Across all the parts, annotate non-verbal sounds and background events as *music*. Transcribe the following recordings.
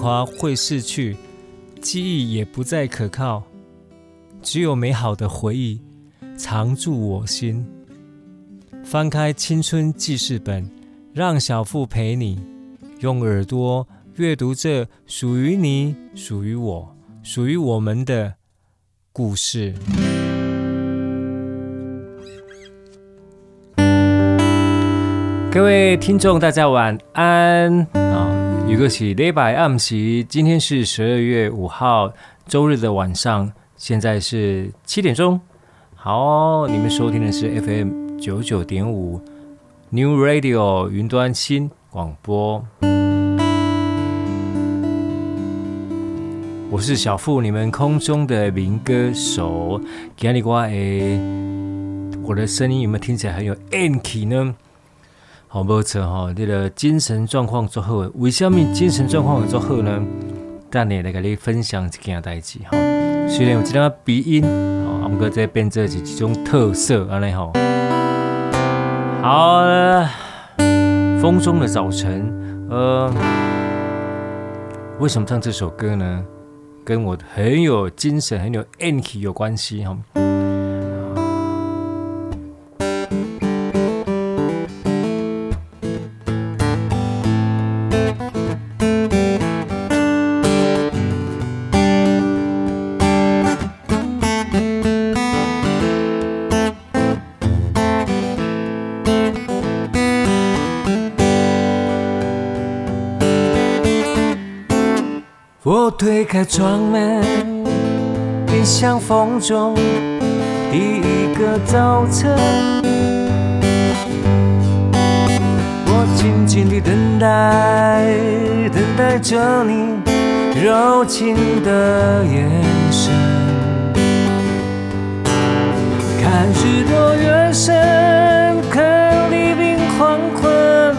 华会逝去，记忆也不再可靠，只有美好的回忆藏住我心。翻开青春记事本，让小腹陪你用耳朵阅读这属于你、属于我、属于我们的故事。各位听众，大家晚安啊！一个是礼拜暗时，今天是十二月五号周日的晚上，现在是七点钟。好，你们收听的是 FM 九九点五 New Radio 云端新广播。我是小富，你们空中的民歌手。今天我诶，我的声音有没有听起来很有 N 气呢？好，没错哈，这个精神状况做好，为什么精神状况会做好呢？等下来跟你分享一件代志哈。虽然有这点鼻音，好，不过这变成是一种特色，安尼吼。好，风中的早晨，呃，为什么唱这首歌呢？跟我很有精神、很有 energy 有关系哈。开窗门，迎向风中第一个早晨。我静静地等待，等待着你柔情的眼神。看日落月升，看黎明黄昏，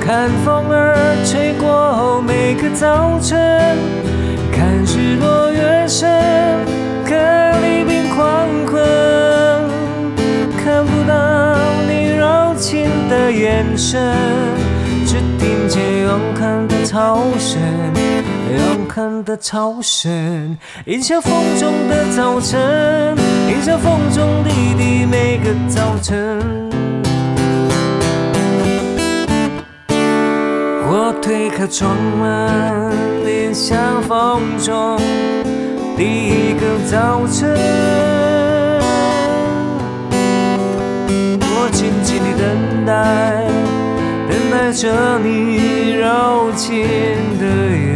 看风儿吹过每个早晨。日落月升，看黎明黄昏，看不到你柔情的眼神，只听见永恒的潮声，永恒的潮声，迎向风中的早晨，迎向风中滴滴每个早晨。我推开窗门。迎向风中第一个早晨，我静静地等待，等待着你柔情的眼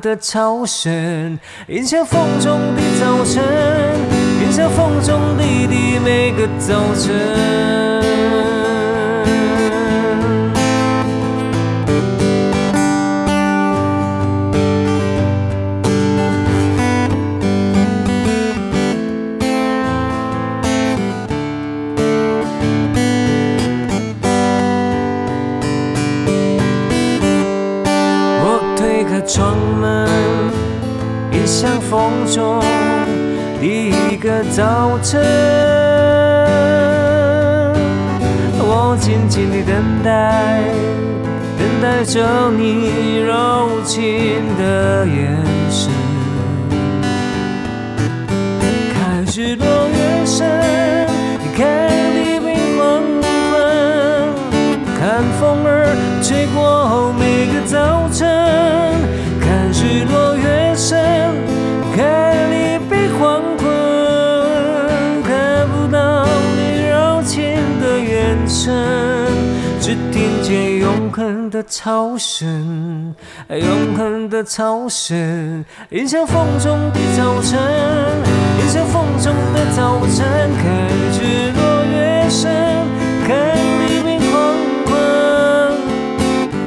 的潮声，迎向风中的早晨，迎向风中滴滴每个早晨。们也像风中第一个早晨我静静地等待等待着你柔情的眼神。看日落月升看黎明黄昏看风儿吹过后恒的潮声，永恒的潮声，迎向风中的早晨，迎向风中的早晨，看日落月升，看黎明黄昏，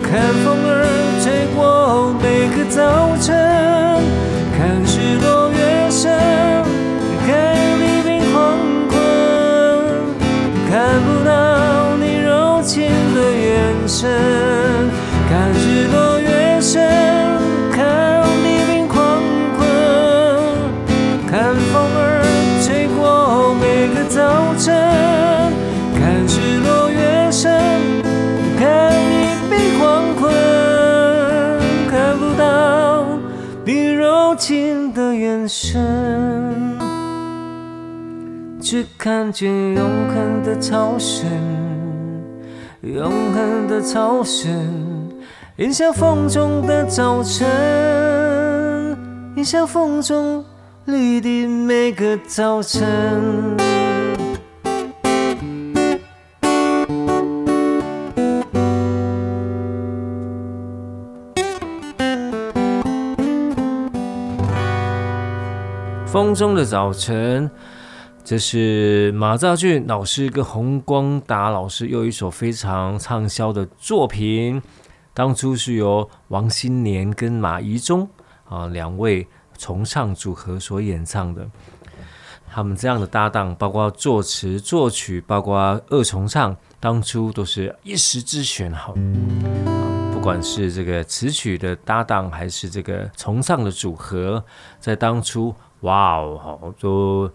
看风儿吹过每个早晨，看日落月升，看黎明黄昏，看不到你柔情的眼神，身，只看见永恒的潮声。永恒的潮声，迎向风中的早晨，迎向风中里的每个早晨。风中的早晨。这是马兆骏老师跟洪光达老师又一首非常畅销的作品，当初是由王心莲跟马怡中啊两位重唱组合所演唱的。他们这样的搭档，包括作词作曲，包括二重唱，当初都是一时之选。好，不管是这个词曲的搭档，还是这个重唱的组合，在当初，哇哦，好都。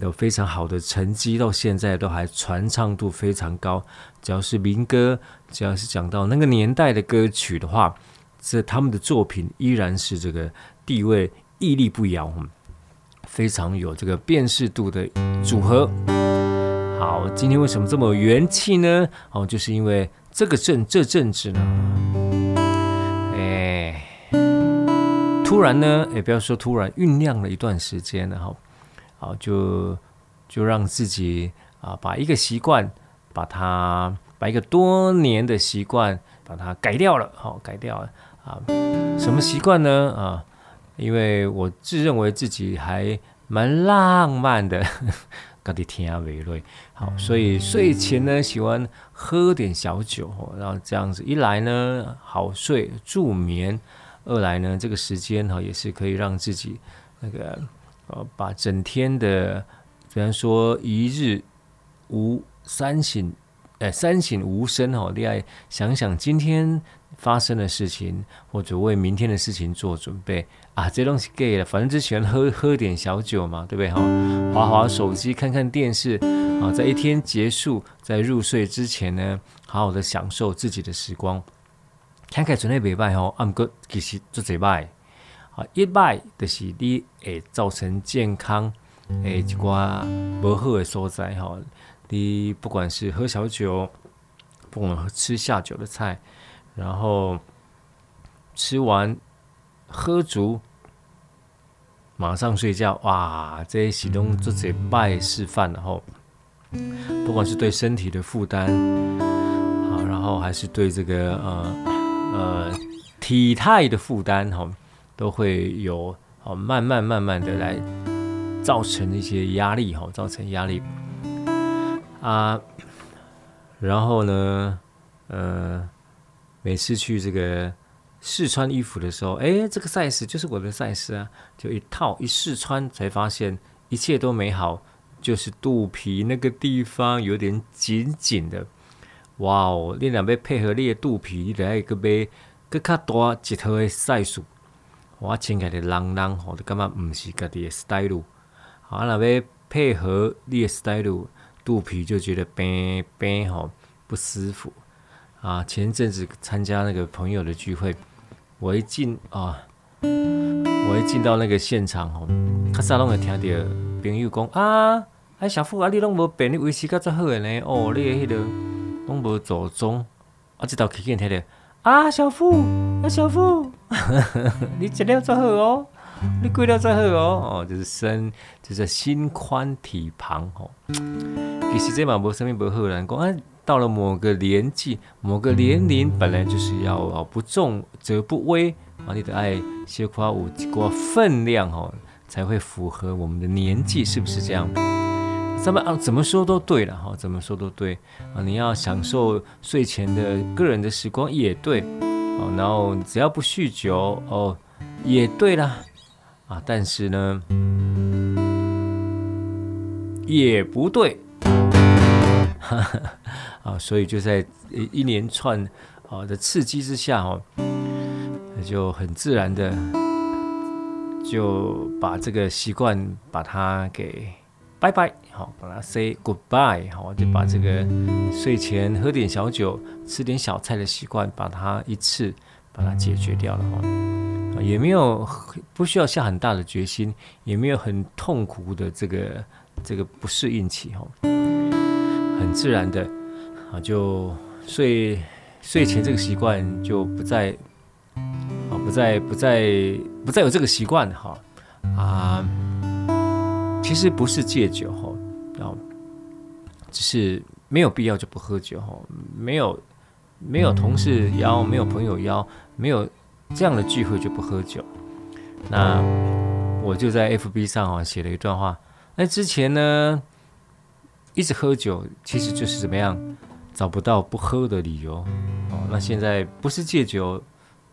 有非常好的成绩，到现在都还传唱度非常高。只要是民歌，只要是讲到那个年代的歌曲的话，这他们的作品依然是这个地位屹立不摇，非常有这个辨识度的组合。好，今天为什么这么元气呢？哦，就是因为这个阵这阵子呢，突然呢，也不要说突然，酝酿了一段时间了哈。好，就就让自己啊，把一个习惯，把它把一个多年的习惯，把它改掉了。好，改掉了啊，什么习惯呢？啊，因为我自认为自己还蛮浪漫的，搞得天涯为泪。好，所以睡前呢，喜欢喝点小酒，然后这样子一来呢，好睡助眠；二来呢，这个时间哈，也是可以让自己那个。呃，把整天的，比方说一日无三省，哎，三省吾身哦，你爱想想今天发生的事情，或者为明天的事情做准备啊，这东西 gay 了，反正就喜欢喝喝点小酒嘛，对不对哈？滑滑手机，看看电视啊，在一天结束，在入睡之前呢，好好的享受自己的时光。看看准备礼拜哈，按个其实做礼拜。啊，一摆就是你会造成健康诶一寡无好的所在吼。你不管是喝小酒，不管吃下酒的菜，然后吃完喝足，马上睡觉，哇，这些行动做这摆示范，然后不管是对身体的负担，好，然后还是对这个呃呃体态的负担哈。都会有哦，慢慢慢慢的来造成一些压力哈，造成压力啊。然后呢，呃，每次去这个试穿衣服的时候，哎，这个 size 就是我的 size 啊，就一套一试穿才发现一切都美好，就是肚皮那个地方有点紧紧的。哇哦，你若要配合你的肚皮，你来一个杯更加大一套的 size。我穿起来的浪浪吼，就感觉毋是家己的 style。好，那要配合你的 style，肚皮就觉得变变吼不舒服。啊，前阵子参加那个朋友的聚会，我一进啊，我一进到那个现场吼，较早拢会听到朋友讲啊，哎小富啊，你拢无变，你维持较遮好诶呢？哦，你诶迄个拢无走钟，啊，这道去见听着啊，小富，啊，小富，*laughs* 你吃了再好哦，你跪了再好哦，哦，就是身，就是心宽体胖哦。其实这嘛无什么不好人讲啊，到了某个年纪，某个年龄，本来就是要哦，不重则不威啊，你的爱小夸有一个分量哦，才会符合我们的年纪，是不是这样？怎么啊？怎么说都对了哈，怎么说都对啊！你要享受睡前的个人的时光也对哦，然后只要不酗酒哦，也对啦啊。但是呢，也不对，啊！所以就在一连串啊的刺激之下哦，就很自然的就把这个习惯把它给。拜拜，好，把它 say goodbye，好，我就把这个睡前喝点小酒、吃点小菜的习惯，把它一次把它解决掉了哈，也没有不需要下很大的决心，也没有很痛苦的这个这个不适应期哈，很自然的啊，就睡睡前这个习惯就不再啊，不再不再不再有这个习惯哈。啊。其实不是戒酒哈，然后只是没有必要就不喝酒哈，没有没有同事邀，没有朋友邀，没有这样的聚会就不喝酒。那我就在 FB 上啊写了一段话，那之前呢一直喝酒，其实就是怎么样找不到不喝的理由哦。那现在不是戒酒，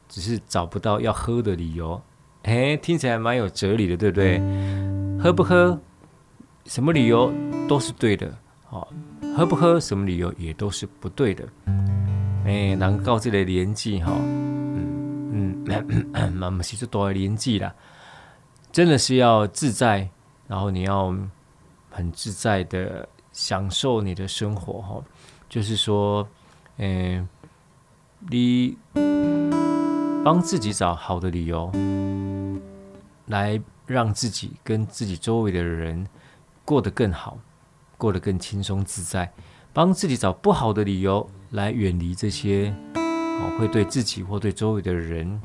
只是找不到要喝的理由。哎，听起来蛮有哲理的，对不对？喝不喝，什么理由都是对的。好，喝不喝，什么理由也都是不对的。哎，能到这个年纪哈，嗯嗯，*coughs* 慢慢其实多年纪了，真的是要自在，然后你要很自在的享受你的生活哈。就是说，嗯，你帮自己找好的理由来。让自己跟自己周围的人过得更好，过得更轻松自在，帮自己找不好的理由来远离这些哦，会对自己或对周围的人，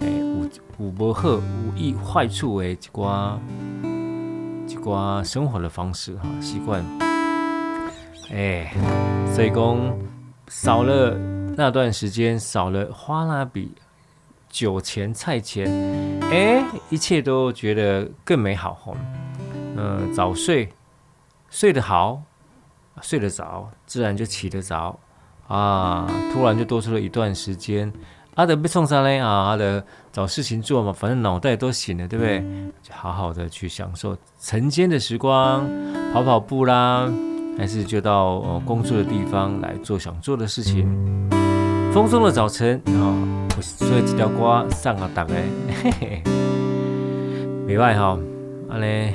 哎，无无不好无益坏处的一寡一寡生活的方式哈习惯，哎，所以讲少了那段时间，少了花蜡笔。酒钱菜钱，哎，一切都觉得更美好。嗯、早睡，睡得好，睡得早，自然就起得早啊。突然就多出了一段时间，阿德被送上来啊，阿德找事情做嘛，反正脑袋都醒了，对不对？就好好的去享受晨间的时光，跑跑步啦，还是就到呃工作的地方来做想做的事情。风中的早晨啊。所以这条歌送给大家，*laughs* 嘿嘿，没外哈，阿嘞，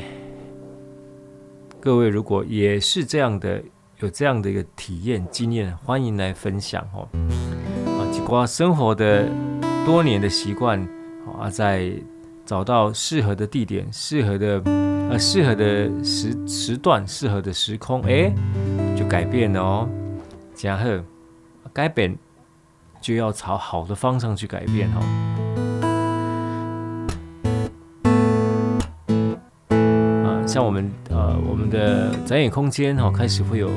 各位如果也是这样的，有这样的一个体验经验，欢迎来分享哦。啊，几瓜生活的多年的习惯，啊，在找到适合的地点、适合的呃适合的时时段、适合的时空，哎，就改变了哦。然后，改变。就要朝好的方向去改变哦。啊，像我们呃，我们的展演空间哈，开始会有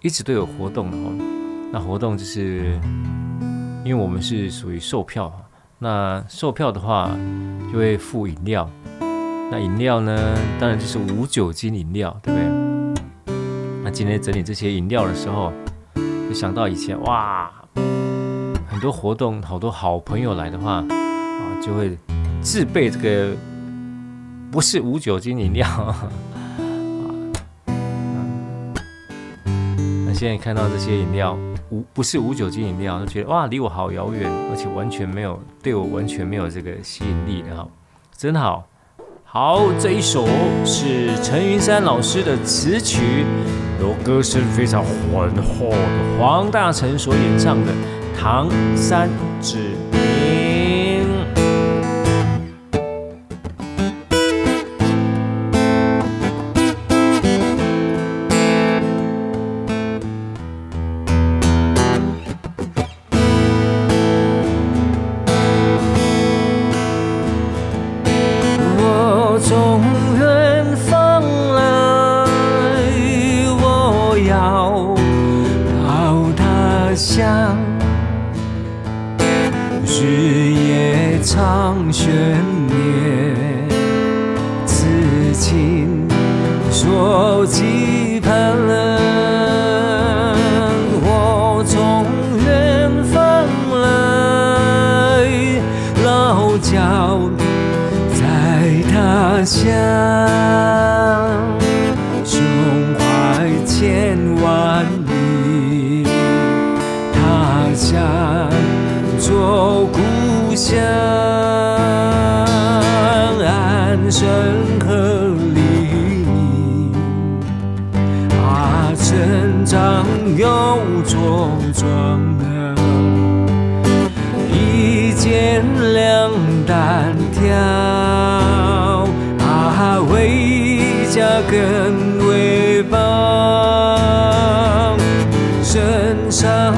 一直都有活动的哦。那活动就是，因为我们是属于售票，那售票的话就会附饮料。那饮料呢，当然就是无酒精饮料，对不对？那今天整理这些饮料的时候，就想到以前哇。很多活动，好多好朋友来的话，啊，就会自备这个不是无酒精饮料，*laughs* 啊，那现在看到这些饮料无不是无酒精饮料，就觉得哇，离我好遥远，而且完全没有对我完全没有这个吸引力的哈，真好。好，这一首是陈云山老师的词曲，由歌声非常浑厚的黄大成所演唱的。唐三指。茁壮了，一肩两担挑，啊，为家更为邦，身上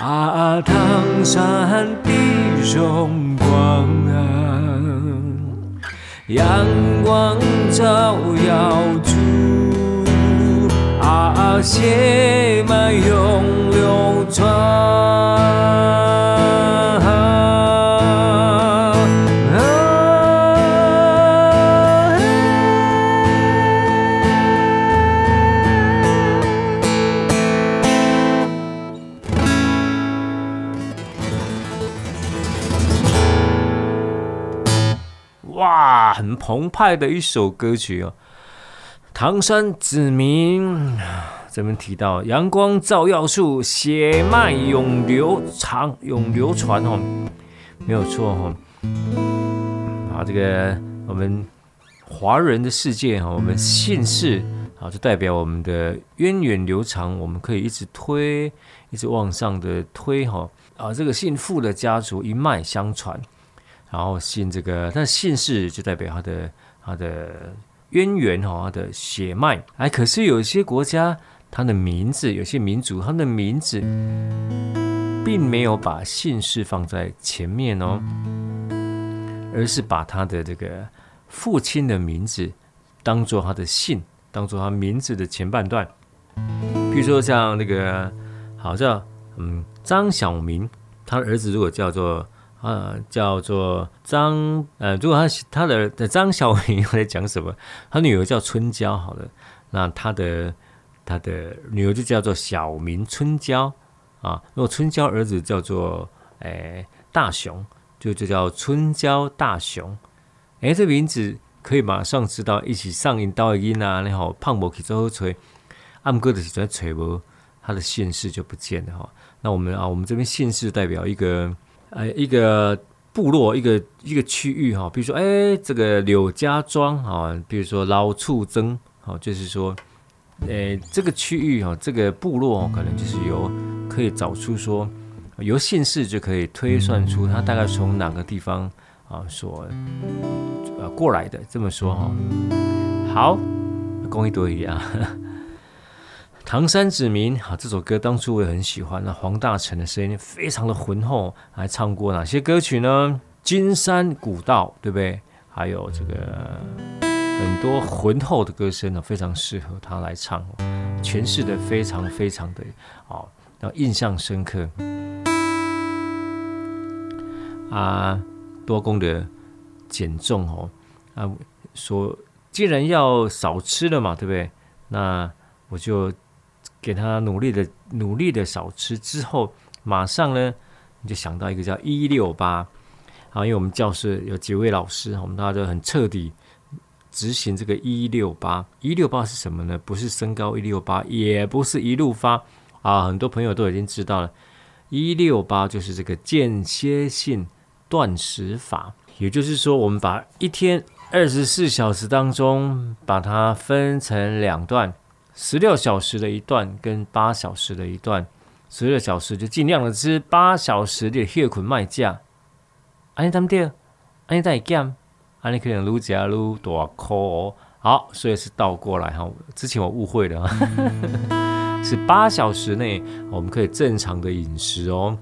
啊，唐山的荣光，阳光照耀着，啊，血脉永流传。澎湃的一首歌曲哦，唐山子民这边提到阳光照耀处，血脉永流长，永流传哦，没有错哈。啊，这个我们华人的世界哈，我们姓氏啊，就代表我们的源远流长，我们可以一直推，一直往上的推哈。啊，这个姓傅的家族一脉相传。然后姓这个，但姓氏就代表他的他的渊源哈，他的血脉。哎，可是有些国家，他的名字，有些民族，他的名字并没有把姓氏放在前面哦，而是把他的这个父亲的名字当做他的姓，当做他名字的前半段。比如说像那个，好像嗯张小明，他的儿子如果叫做。啊，叫做张呃，如果他他的张小明在讲什么？他女儿叫春娇，好了，那他的他的女儿就叫做小明春娇啊。如果春娇儿子叫做诶、大雄，就就叫春娇大雄。诶、这名字可以马上知道，一起上引导音啊，然后胖某去做锤，暗哥的在锤不，他的姓氏就不见了哈。那我们啊，我们这边姓氏代表一个。呃，一个部落，一个一个区域哈，比如说，哎，这个柳家庄啊，比如说老处曾，好，就是说，呃，这个区域哈，这个部落可能就是由可以找出说，由姓氏就可以推算出他大概从哪个地方啊所呃过来的，这么说哈。好，公益多一点啊。唐山子民，好，这首歌当初我也很喜欢。那黄大成的声音非常的浑厚，还唱过哪些歌曲呢？金山古道，对不对？还有这个很多浑厚的歌声呢，非常适合他来唱，诠释的非常非常的哦，然后印象深刻。啊，多功的减重哦，啊，说既然要少吃了嘛，对不对？那我就给他努力的努力的少吃，之后马上呢，你就想到一个叫一六八，啊，因为我们教室有几位老师，我们大家都很彻底执行这个一六八。一六八是什么呢？不是身高一六八，也不是一路发啊，很多朋友都已经知道了，一六八就是这个间歇性。断食法，也就是说，我们把一天二十四小时当中，把它分成两段，十六小时的一段跟八小时的一段。十六小时就尽量的吃，八小时的血捆卖价。安尼怎么的？安尼再减，安尼可能愈加愈大颗哦。好，所以是倒过来哈。之前我误会了，*laughs* 是八小时内我们可以正常的饮食哦，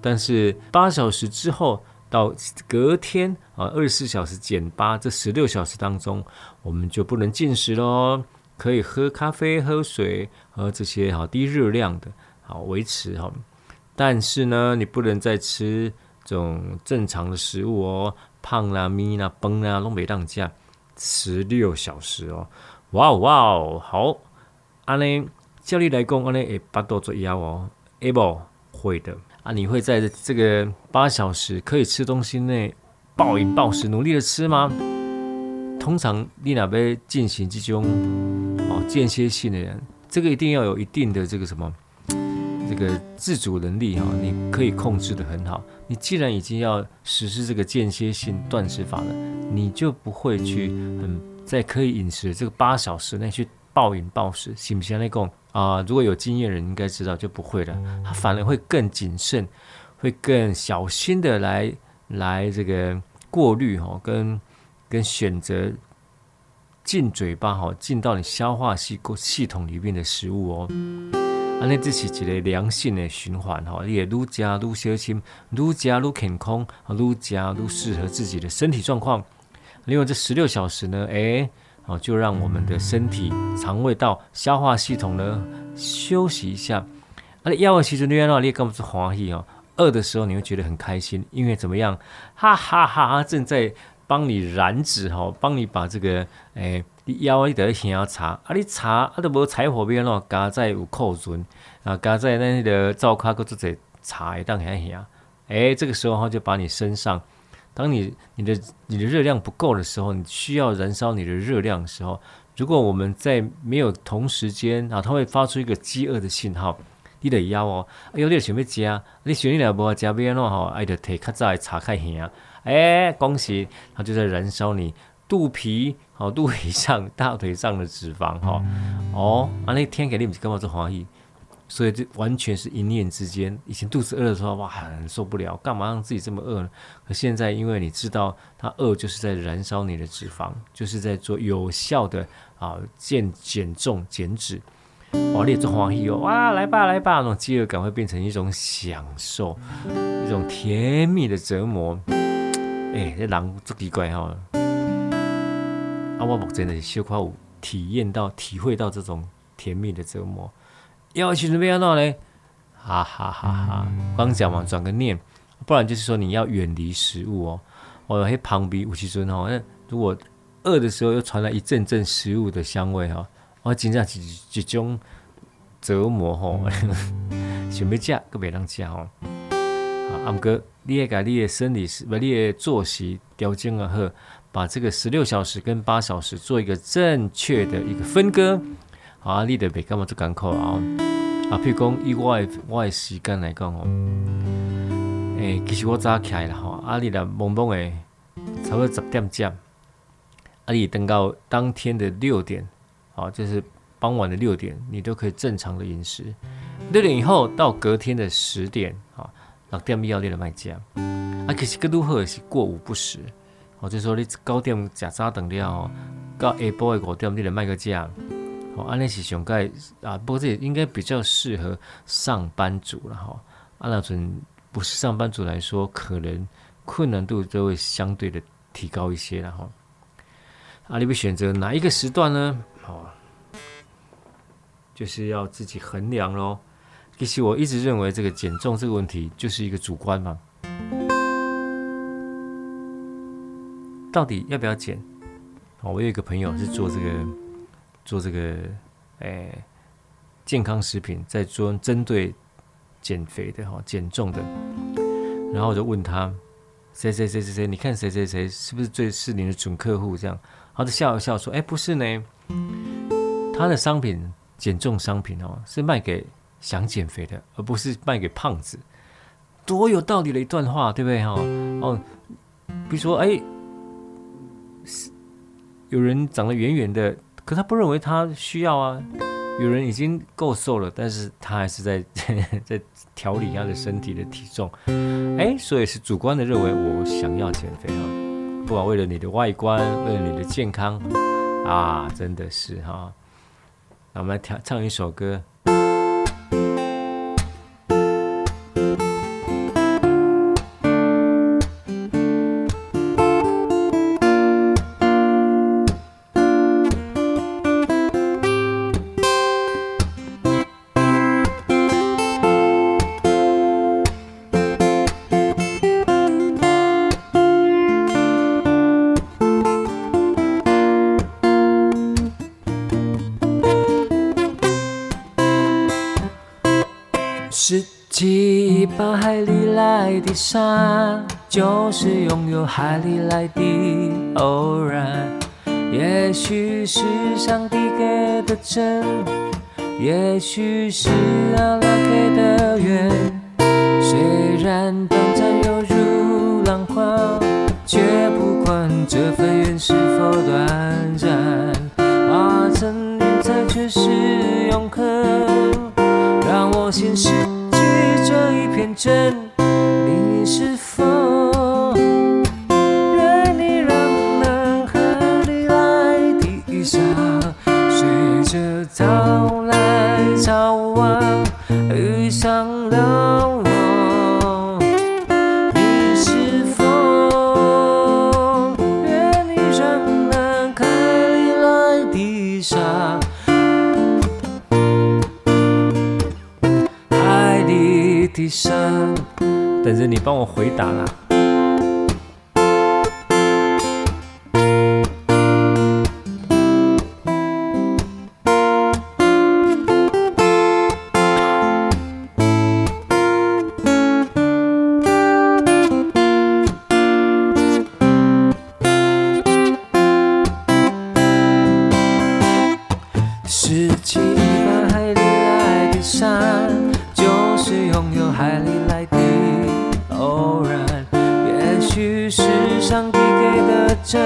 但是八小时之后。到隔天啊，二十四小时减八，这十六小时当中，我们就不能进食喽。可以喝咖啡、喝水和这些好低热量的，好维持哈。但是呢，你不能再吃这种正常的食物哦，胖啦、咪啦、崩啦，都没当家。十六小时哦，哇哇哦，好，安尼照理来讲，安尼会巴肚做枵哦，会不？会的。啊，你会在这个八小时可以吃东西内暴饮暴食，努力的吃吗？通常你那边进行这种间歇性的人，这个一定要有一定的这个什么这个自主能力哈，你可以控制得很好。你既然已经要实施这个间歇性断食法了，你就不会去很在可以饮食的这个八小时内去暴饮暴食，行不行？那个。啊，如果有经验的人应该知道就不会了，他反而会更谨慎，会更小心的来来这个过滤哈，跟跟选择进嘴巴哈，进到你消化系系统里面的食物哦。啊，那这是一个良性的循环哈，你也愈吃愈小心，愈吃愈健康，愈吃愈适合自己的身体状况。另外这十六小时呢，诶。好，就让我们的身体、肠胃道、消化系统呢休息一下。啊，你饿的时候你要你干嘛是欢喜哦？饿的时候你会觉得很开心，因为怎么样？哈哈哈哈！正在帮你燃脂吼，帮你把这个诶，你饿你得先要查啊，你擦啊都无柴火边喏，加在有库存啊，加在那个灶卡搁做在柴当下下，诶，这个时候哈就把你身上。当你你的你的热量不够的时候，你需要燃烧你的热量的时候，如果我们在没有同时间啊，它会发出一个饥饿的信号，你得要哦，哎呦，你想要吃，你想你来不吃边喏哈，哎，得腿卡在查开下，哎，恭喜，它就在燃烧你肚皮好肚皮上大腿上的脂肪哈，哦，啊，那天给你们干嘛做欢喜？所以这完全是一念之间。以前肚子饿的时候，哇，很受不了，干嘛让自己这么饿呢？可现在，因为你知道，它饿就是在燃烧你的脂肪，就是在做有效的啊减减重减脂。哇，你也做欢喜哦，哇，来吧来吧，那种饥饿感会变成一种享受，一种甜蜜的折磨。哎，这人足奇怪哈！啊，我目前的小可有体验到、体会到这种甜蜜的折磨。要去准备要弄嘞，哈哈哈哈！刚讲完转个念，不然就是说你要远离食物哦。我喺旁边有时阵吼，那如果饿的时候又传来一阵阵食物的香味哈，我真正是一种折磨吼。*laughs* 想要食，阁袂当食吼。啊，毋过你会甲你的生理时，把你的作息调整啊好，把这个十六小时跟八小时做一个正确的一个分割。啊，你得别干嘛做艰苦啊！啊，譬如讲以我的我的时间来讲哦，诶、其实我早起来了吼，啊，你来懵懵诶，差不多十点钟，啊，你等到当天的六点，好，就是傍晚的六点，你都可以正常的饮食。六点以后到隔天的十点，啊，六点以后你就卖食。啊，其实更多好是过午不食，哦，就说你九点食早顿了，到下晡的五点你就卖个食。哦，安尼是上盖啊，不过这也应该比较适合上班族了吼。啊，那种不是上班族来说，可能困难度就会相对的提高一些了哈。啊，你会选择哪一个时段呢？哦，就是要自己衡量喽。其实我一直认为这个减重这个问题就是一个主观嘛，到底要不要减？哦，我有一个朋友是做这个做这个诶健康食品，在做针对减肥的哈减重的，然后我就问他谁谁谁谁谁，你看谁谁谁是不是最是你的准客户这样？他就笑一笑说：“哎，不是呢，他的商品减重商品哦，是卖给想减肥的，而不是卖给胖子。多有道理的一段话，对不对？哈哦，比如说，哎，有人长得圆圆的，可他不认为他需要啊。有人已经够瘦了，但是他还是在 *laughs* 在调理他的身体的体重。哎，所以是主观的认为我想要减肥啊。”不管为了你的外观，为了你的健康，啊，真的是哈。那我们来跳唱一首歌。海里来的山就是拥有海里来的偶然，也许是上帝给的真，也许是阿拉给的缘。虽然短暂犹如浪花，却不管这份缘是否短暂，化成云彩却是永恒，让我先失去这一等着你帮我回答啦。海里来的沙，真，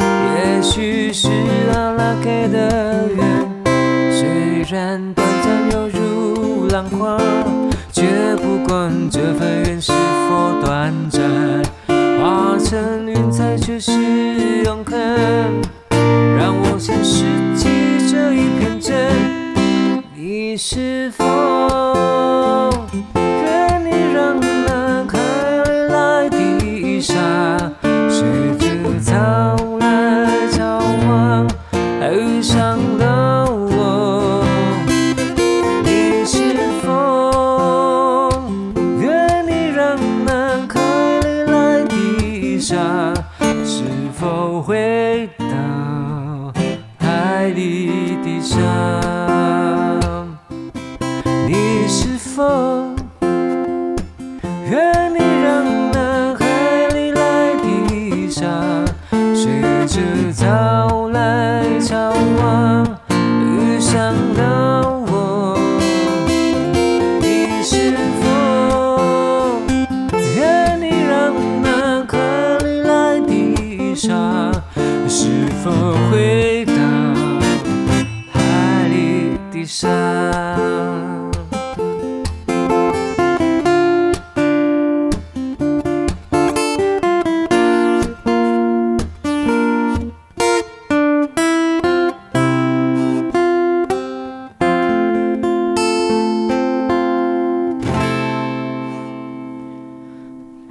也许是阿拉给的缘，虽然短暂犹如浪花，却不管这份缘是否短暂，化成云彩却是永恒，让我先拾起这一片真，你是否？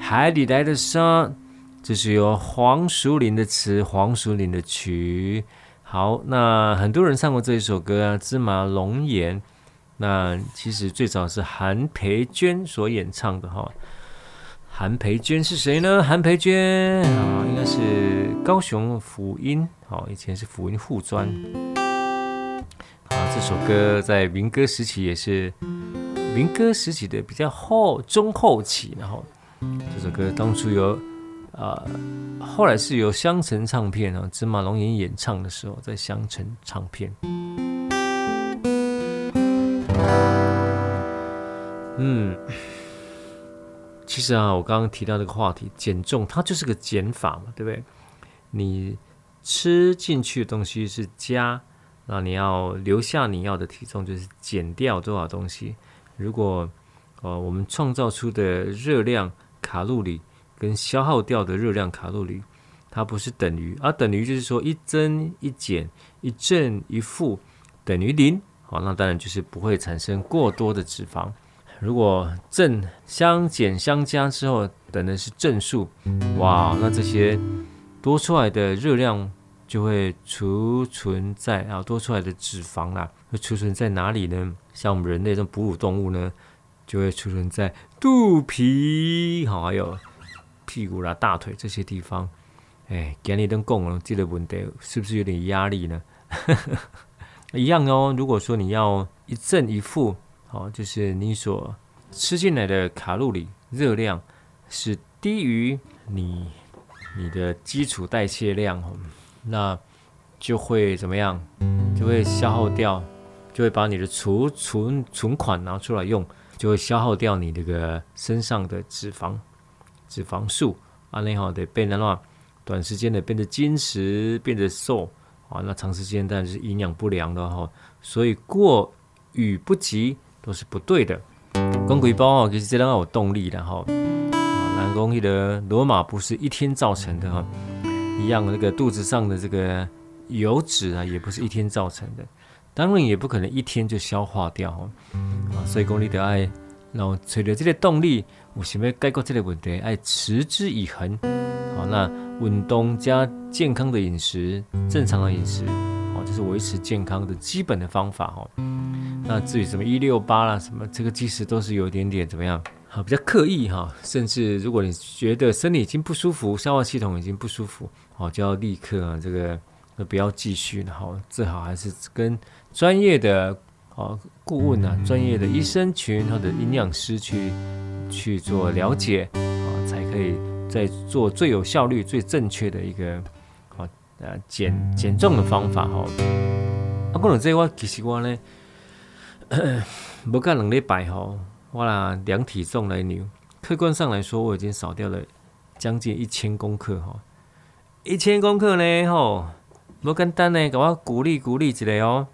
海底来的沙，这是由黄淑玲的词，黄淑玲的曲。好，那很多人唱过这一首歌啊，《芝麻龙眼》。那其实最早是韩培娟所演唱的哈。韩培娟是谁呢？韩培娟啊，应该是高雄福音，好，以前是福音护专。啊，这首歌在民歌时期也是民歌时期的比较后中后期，然后这首歌当初有。啊、呃，后来是由香城唱片啊，芝麻龙吟演唱的时候，在香城唱片。嗯，其实啊，我刚刚提到这个话题，减重它就是个减法嘛，对不对？你吃进去的东西是加，那你要留下你要的体重，就是减掉多少东西。如果呃，我们创造出的热量卡路里。跟消耗掉的热量卡路里，它不是等于，而等于就是说一增一减，一正一负等于零，好，那当然就是不会产生过多的脂肪。如果正相减相加之后等的是正数，哇，那这些多出来的热量就会储存在啊，多出来的脂肪啊，会储存在哪里呢？像我们人类这种哺乳动物呢，就会储存在肚皮，好，还有。屁股啦、大腿这些地方，哎，给你登供了，这个问题是不是有点压力呢？*laughs* 一样哦。如果说你要一正一负，哦，就是你所吃进来的卡路里热量是低于你你的基础代谢量，那就会怎么样？就会消耗掉，就会把你的储存存款拿出来用，就会消耗掉你这个身上的脂肪。脂肪素啊，那好得变得话，短时间的变得精实，变得瘦啊，那长时间当然是营养不良的哈，所以过与不及都是不对的。公鬼包啊，其实这样有动力的哈。南宫一的罗马不是一天造成的哈，一样那个肚子上的这个油脂啊，也不是一天造成的，当然也不可能一天就消化掉哈。啊，所以功力的爱，然后随着这个动力。我想要解决这个问题，爱持之以恒。好，那运动加健康的饮食，正常的饮食，哦，这是维持健康的基本的方法。哦，那至于什么一六八啦，什么这个其实都是有一点点怎么样，好，比较刻意哈。甚至如果你觉得身体已经不舒服，消化系统已经不舒服，哦，就要立刻啊，这个不要继续了。好，最好还是跟专业的哦顾问啊，专业的医生群或者营养师去。去做了解啊，才可以再做最有效率、最正确的一个啊呃减减重的方法哈。啊，可能这我其实我呢，*coughs* 不干两礼拜哈，我啦量体重来量，客观上来说我已经少掉了将近一千公克哈，一千公克呢吼，不简单呢，给我鼓励鼓励一下哦，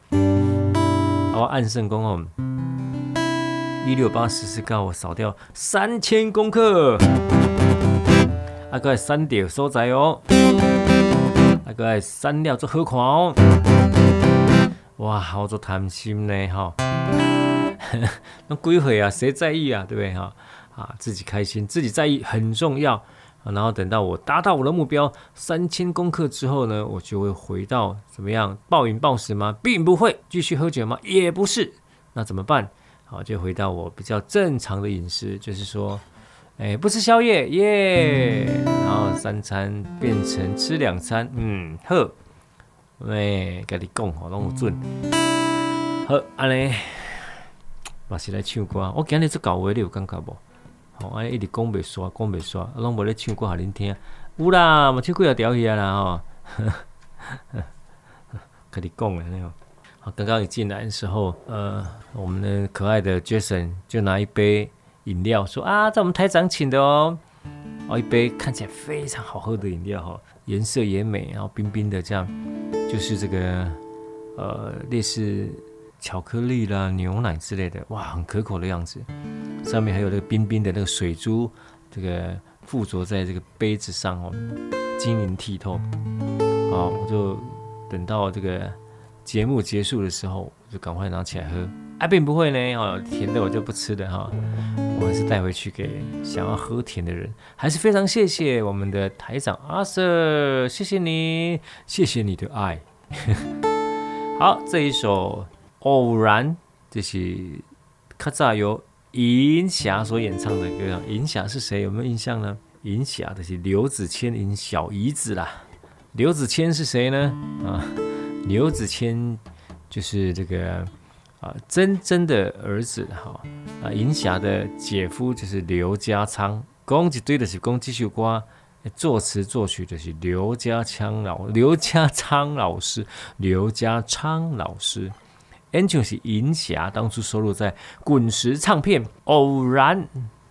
我按圣功哦。一六八十四告我少掉三千公克，啊个三点所在哦，啊个三料做好看哦，哇，好做贪心呢哈，*laughs* 那几岁啊？谁在意啊？对不对哈？啊，自己开心，自己在意很重要。然后等到我达到我的目标三千公克之后呢，我就会回到怎么样暴饮暴食吗？并不会，继续喝酒吗？也不是，那怎么办？好，就回到我比较正常的饮食，就是说，哎，不吃宵夜耶，然后三餐变成吃两餐，嗯，好，喂，跟你讲好，拢有准，好，安尼，嘛是来唱歌，我今日做搞话，你有感觉无？吼，安尼一直讲袂煞，讲袂煞，拢无咧唱歌，互恁听，有啦，嘛唱几条调戏啊啦，吼，*laughs* 跟你讲的那个。刚刚一进来的时候，呃，我们的可爱的 Jason 就拿一杯饮料说啊，在我们台长请的哦，哦，一杯看起来非常好喝的饮料哈，颜色也美，然后冰冰的这样，就是这个呃类似巧克力啦、牛奶之类的，哇，很可口的样子。上面还有那个冰冰的那个水珠，这个附着在这个杯子上哦，晶莹剔透。好，我就等到这个。节目结束的时候，就赶快拿起来喝。啊，并不会呢，哦，甜的我就不吃的哈，我还是带回去给想要喝甜的人。还是非常谢谢我们的台长阿 Sir，谢谢你，谢谢你的爱。*laughs* 好，这一首偶然，就是较早由银霞所演唱的歌。银霞是谁？有没有印象呢？银霞的是刘子谦，银小姨子啦。刘子谦是谁呢？啊，刘子谦就是这个。啊，珍珍的儿子哈，啊，银霞的姐夫就是刘家昌，讲一堆的是讲这首歌，作词作曲的是刘家昌老刘家昌老师，刘家昌老师，Angel 是银霞当初收录在滚石唱片《偶然》，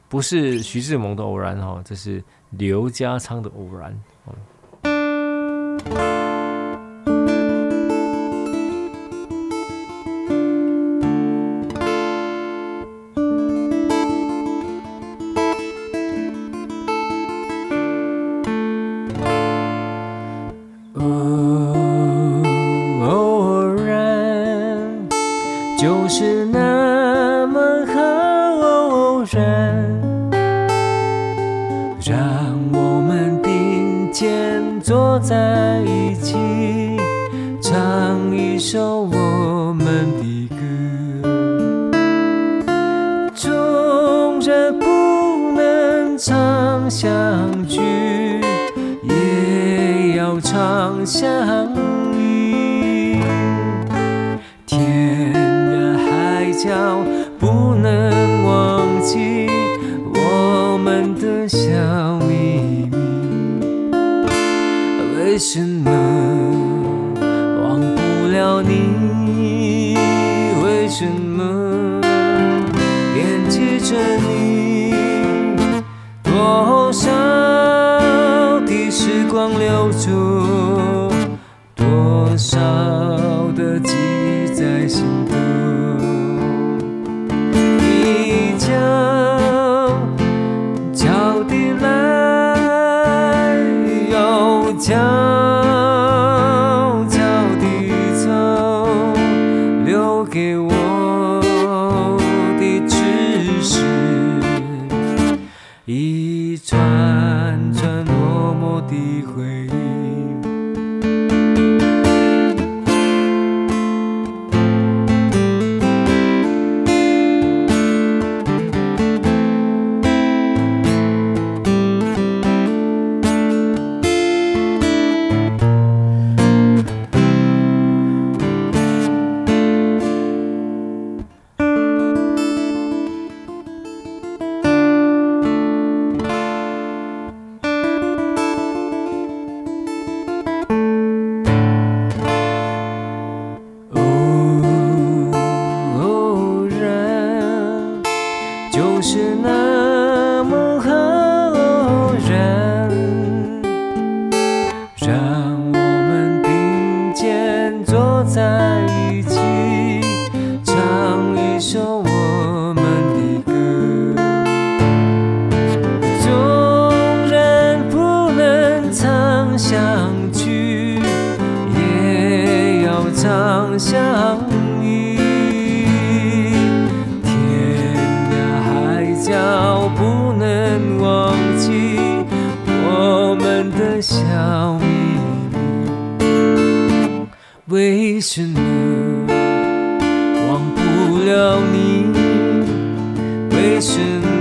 不是徐志摩的偶然哦，这是刘家昌的偶然。so 了你，为什么？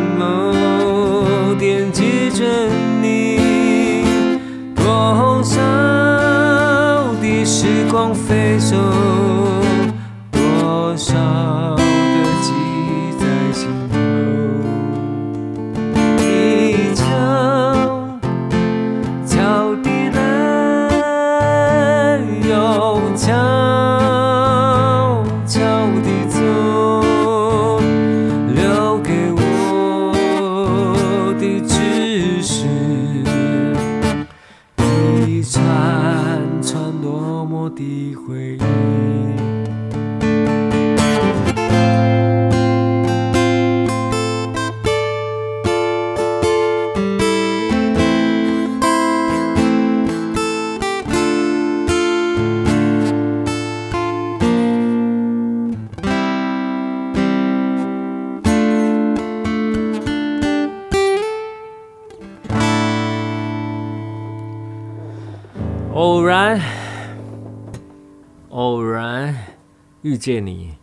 见你，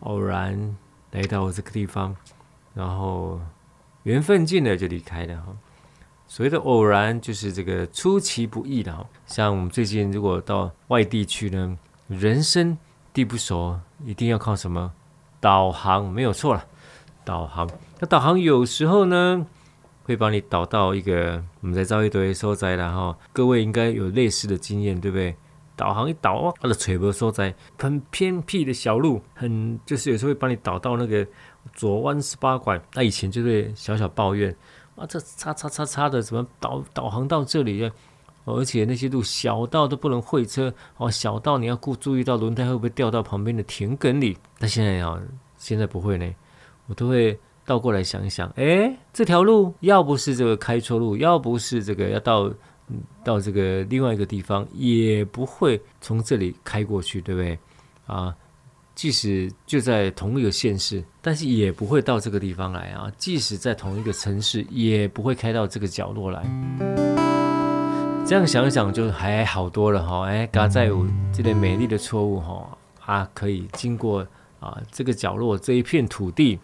偶然来到我这个地方，然后缘分尽了就离开了哈。所谓的偶然，就是这个出其不意的哈。像我们最近如果到外地去呢，人生地不熟，一定要靠什么？导航，没有错了，导航。那导航有时候呢，会帮你导到一个我们在找一堆所在了哈。各位应该有类似的经验，对不对？导航一导哦，它的垂波所在很偏僻的小路，很就是有时候会帮你导到那个左弯十八拐。那以前就会小小抱怨。啊，这叉叉叉叉的，怎么导导航到这里？而且那些路小到都不能会车哦，小到你要顾注意到轮胎会不会掉到旁边的田埂里。那现在啊，现在不会呢，我都会倒过来想一想，哎，这条路要不是这个开错路，要不是这个要到到这个另外一个地方，也不会从这里开过去，对不对？啊。即使就在同一个县市，但是也不会到这个地方来啊！即使在同一个城市，也不会开到这个角落来。这样想一想，就还好多了哈！哎，嘎在有这点美丽的错误哈啊，可以经过啊这个角落这一片土地，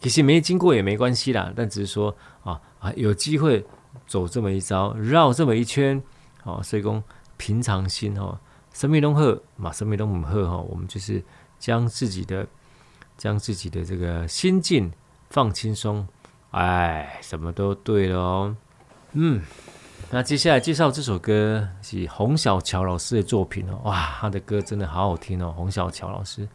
其实没经过也没关系啦。但只是说啊啊，有机会走这么一招，绕这么一圈，啊，所以讲平常心哈，什么都好嘛，什么都不好哈，我们就是。将自己的将自己的这个心境放轻松，哎，什么都对了。嗯，那接下来介绍这首歌是洪小乔老师的作品哦。哇，他的歌真的好好听哦。洪小乔老师，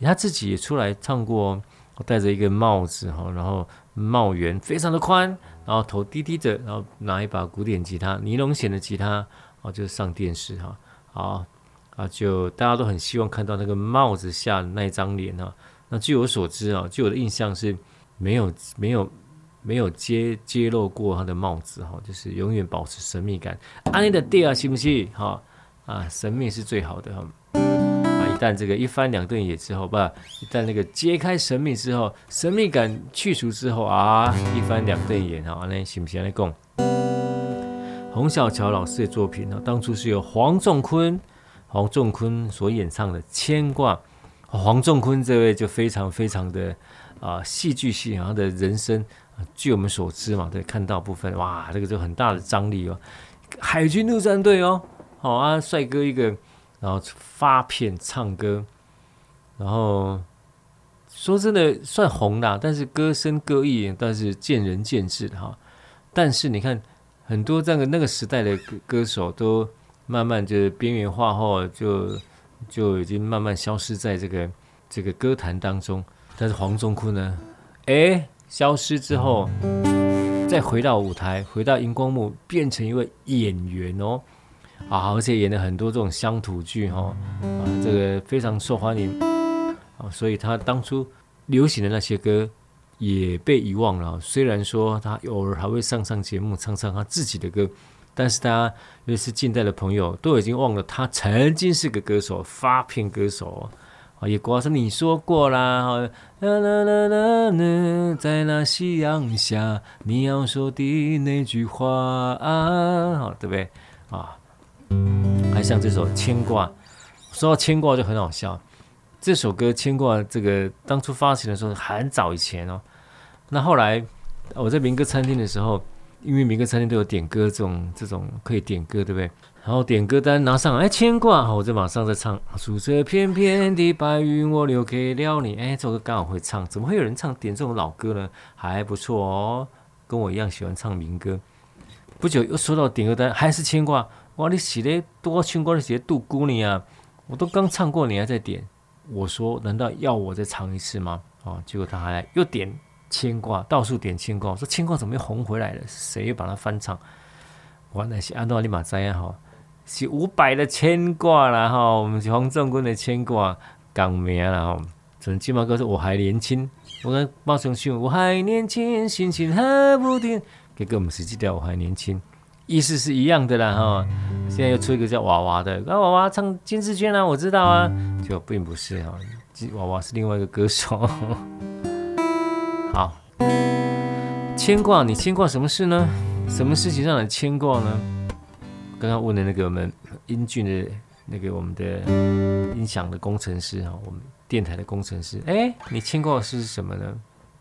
他自己也出来唱过，戴着一个帽子哈，然后帽檐非常的宽，然后头低低的，然后拿一把古典吉他，尼龙弦的吉他，哦，就上电视哈，好。啊，就大家都很希望看到那个帽子下那一张脸啊。那据我所知啊，据我的印象是没有没有没有揭揭露过他的帽子哈，就是永远保持神秘感。啊，你的爹啊，信不信？哈啊，神秘是最好的哈。但，这个一翻两瞪眼之后，不，一旦那个揭开神秘之后，神秘感去除之后啊，一翻两瞪眼啊，那行不行？来讲，洪小乔老师的作品呢，当初是由黄仲坤。黄仲坤所演唱的《牵挂》，黄仲坤这位就非常非常的啊戏剧性，他的人生，据我们所知嘛，对，看到部分，哇，这个就很大的张力哦。海军陆战队哦，好啊，帅哥一个，然后发片唱歌，然后说真的算红的，但是歌声歌艺，但是见仁见智哈。但是你看，很多这样的那个时代的歌歌手都。慢慢就是边缘化后，就就已经慢慢消失在这个这个歌坛当中。但是黄宗坤呢，哎，消失之后，再回到舞台，回到荧光幕，变成一位演员哦，啊，而且演了很多这种乡土剧哈，啊，这个非常受欢迎啊，所以他当初流行的那些歌也被遗忘了。虽然说他偶尔还会上上节目，唱唱他自己的歌。但是大家，尤其是近代的朋友，都已经忘了他曾经是个歌手，发片歌手啊，也光是你说过啦，啦啦啦啦啦，在那夕阳下，你要说的那句话啊，对不对啊？还像这首《牵挂》，说到牵挂就很好笑。这首歌《牵挂》，这个当初发行的时候很早以前哦，那后来我在民歌餐厅的时候。因为民歌餐厅都有点歌这种这种可以点歌，对不对？然后点歌单拿上来，哎，牵挂，好，我就马上在唱。数着片片的白云，我留给了你。哎，这首歌刚好会唱，怎么会有人唱点这种老歌呢？还不错哦，跟我一样喜欢唱民歌。不久又收到点歌单，还是牵挂。哇，你写的多牵挂的写杜姑娘啊！我都刚唱过，你还在点。我说，难道要我再唱一次吗？哦，结果他还又点。牵挂，到处点牵挂，说牵挂怎么又红回来了？谁又把它翻唱？原来是安诺利马灾哈，是伍佰的牵挂啦哈，我们是黄仲坤的牵挂，港名啦哈。整句嘛歌是我还年轻，我跟马上唱我还年轻，心情很不定。给个我们实际调我还年轻，意思是一样的啦哈。现在又出一个叫娃娃的，那娃娃唱金志娟啊，我知道啊，就并不是哈，娃娃是另外一个歌手。*laughs* 好，牵挂你牵挂什么事呢？什么事情让你牵挂呢？刚刚问的那个我们英俊的那个我们的音响的工程师哈，我们电台的工程师，哎，你牵挂的是什么呢？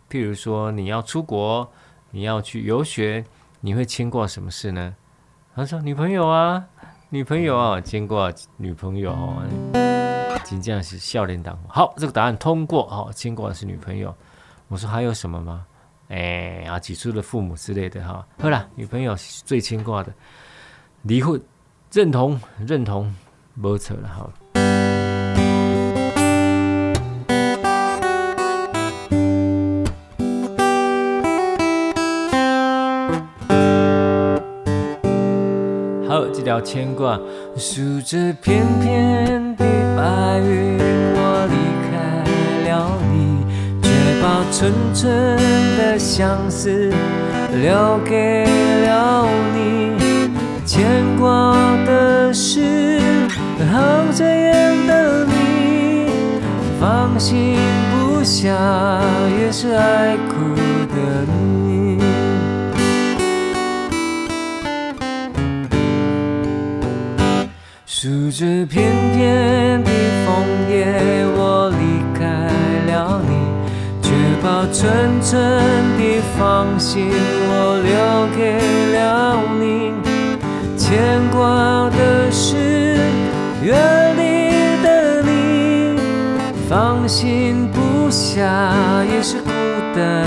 譬如说你要出国，你要去游学，你会牵挂什么事呢？他说女朋友啊，女朋友啊，牵挂女朋友哦，仅这样是笑脸党。好，这个答案通过哦，牵挂的是女朋友。我说还有什么吗？哎啊，起初的父母之类的哈。好了，女朋友是最牵挂的，离婚认同认同，没错了哈。要，牵挂，数着片片的白云，我离开了你，却把纯纯的相思留给了你。牵挂的是好着眼的你，放心不下也是爱哭的你。数着片片的枫叶，我离开了你，却把纯纯的芳心我留给了你。牵挂的是远离的你，放心不下也是孤单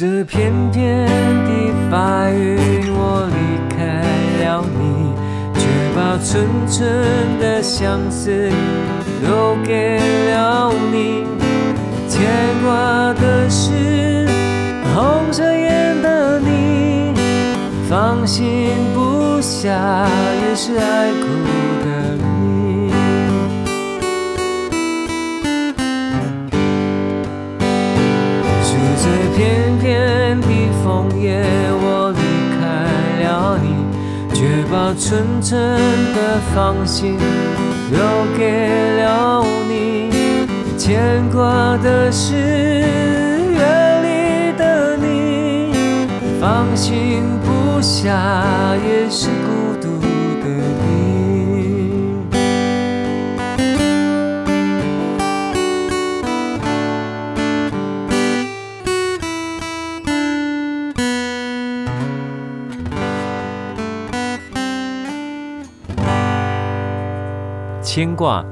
这片片的白云，我离开了你，却把纯纯的相思留给了你。牵挂的是红着眼的你，放心不下也是爱哭的你。片片的枫叶，我离开了你，却把纯真的芳心留给了你。牵挂的是远离的你，放心不下也是孤独的牵挂，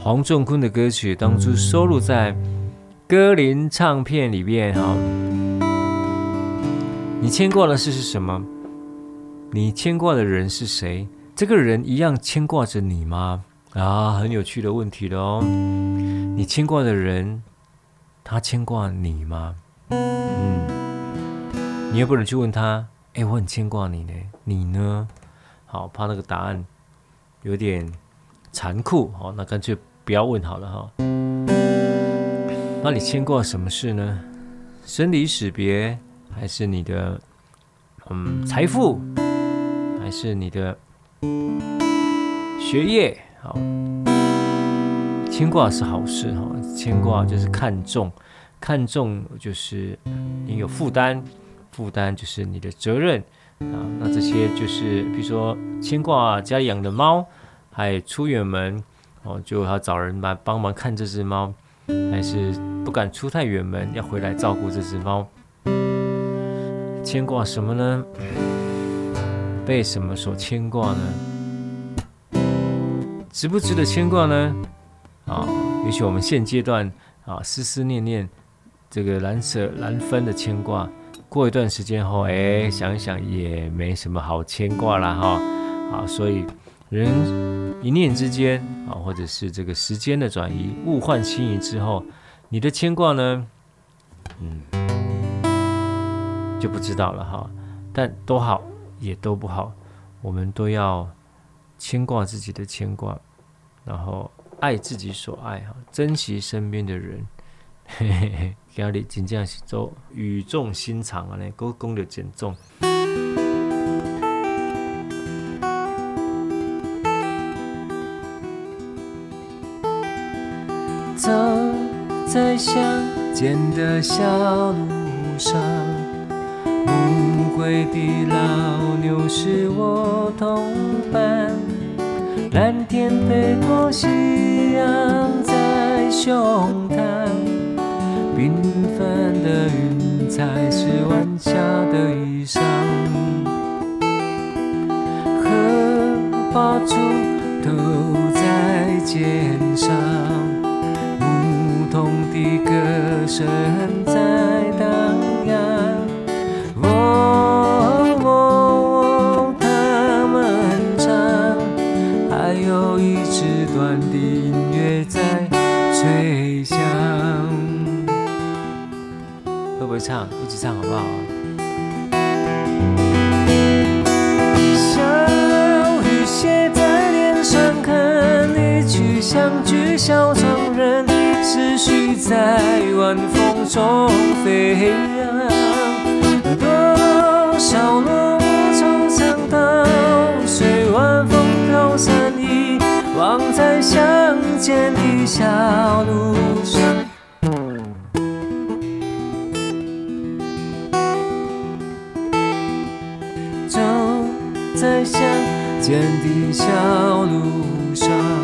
黄仲坤的歌曲当初收录在歌林唱片里面哈。你牵挂的事是什么？你牵挂的人是谁？这个人一样牵挂着你吗？啊，很有趣的问题了哦。你牵挂的人，他牵挂你吗？嗯，你又不能去问他，哎，我很牵挂你呢，你呢？好，怕那个答案有点。残酷，好，那干脆不要问好了哈。那你牵挂什么事呢？生离死别，还是你的嗯财富，还是你的学业？好，牵挂是好事哈。牵挂就是看重，看重就是你有负担，负担就是你的责任啊。那这些就是，比如说牵挂家里养的猫。还出远门哦，就要找人来帮忙看这只猫，还是不敢出太远门，要回来照顾这只猫。牵挂什么呢？*clears throat* 被什么所牵挂呢？值不值得牵挂呢？啊，也许我们现阶段啊，思思念念这个难舍难分的牵挂，过一段时间后，哎，想一想也没什么好牵挂了哈。啊，所以。人一念之间啊，或者是这个时间的转移，物换星移之后，你的牵挂呢，嗯，就不知道了哈。但都好，也都不好，我们都要牵挂自己的牵挂，然后爱自己所爱哈，珍惜身边的人。嘿 *laughs* 嘿嘿，压力真正是做语重心长啊，呢，沟通的减重。乡间的小路上，暮归的老牛是我同伴，蓝天背托夕阳在胸膛，缤纷的云彩是晚霞的衣裳，荷花锄头在肩上。的歌声在荡漾，喔喔，他们唱，还有一支短的音乐在吹响。会不会唱？一起唱好不好？小雨写在脸上，看你去相聚小长人。思绪在晚风中飞扬，多少落寞惆怅到随晚风飘散，遗忘在乡间的小路上。走在乡间的小路上。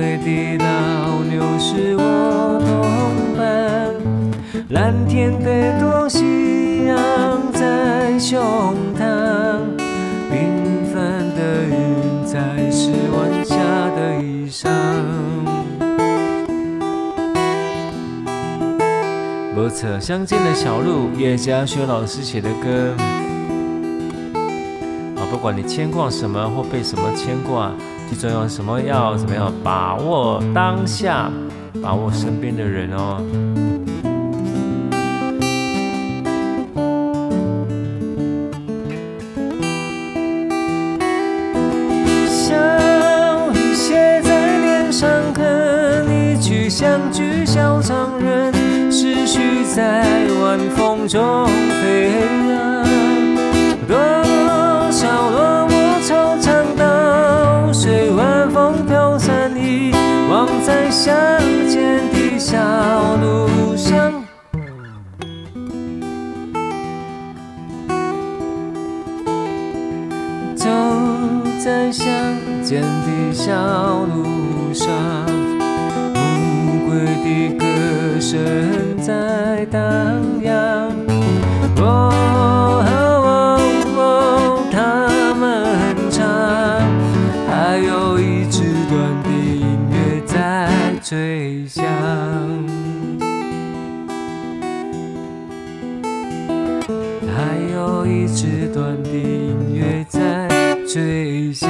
归的老牛是我同伴，蓝天背托夕阳在胸膛，缤纷的云彩是晚霞的衣裳。没错，乡间的小路，叶嘉学老师写的歌。啊，不管你牵挂什么或被什么牵挂。最重要什么？要怎么样把握当下，把握身边的人哦。小雨写在脸上，和你去相聚小长人，思绪在晚风中飞扬，多少落走在乡间的小路上。走在乡间的小路上，无归的歌声在荡漾。吹响，还有一支短笛音乐在吹响，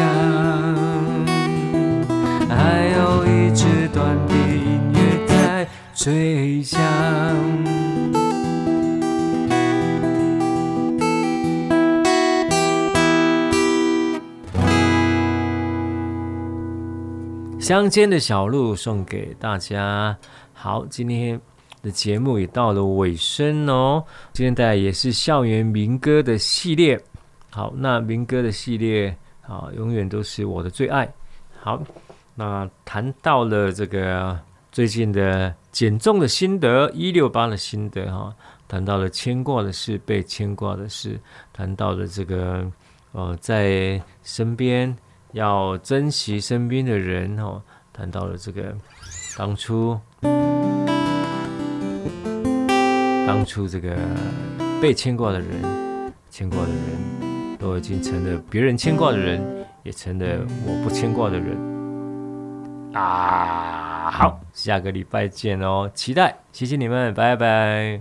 乡间的小路送给大家。好，今天的节目也到了尾声哦。今天带来也是校园民歌的系列。好，那民歌的系列啊，永远都是我的最爱。好，那谈到了这个最近的减重的心得，一六八的心得哈，谈到了牵挂的事，被牵挂的事，谈到了这个呃，在身边。要珍惜身边的人哦，谈到了这个当初，当初这个被牵挂的人，牵挂的人都已经成了别人牵挂的人，也成了我不牵挂的人啊！好，下个礼拜见哦，期待，谢谢你们，拜拜。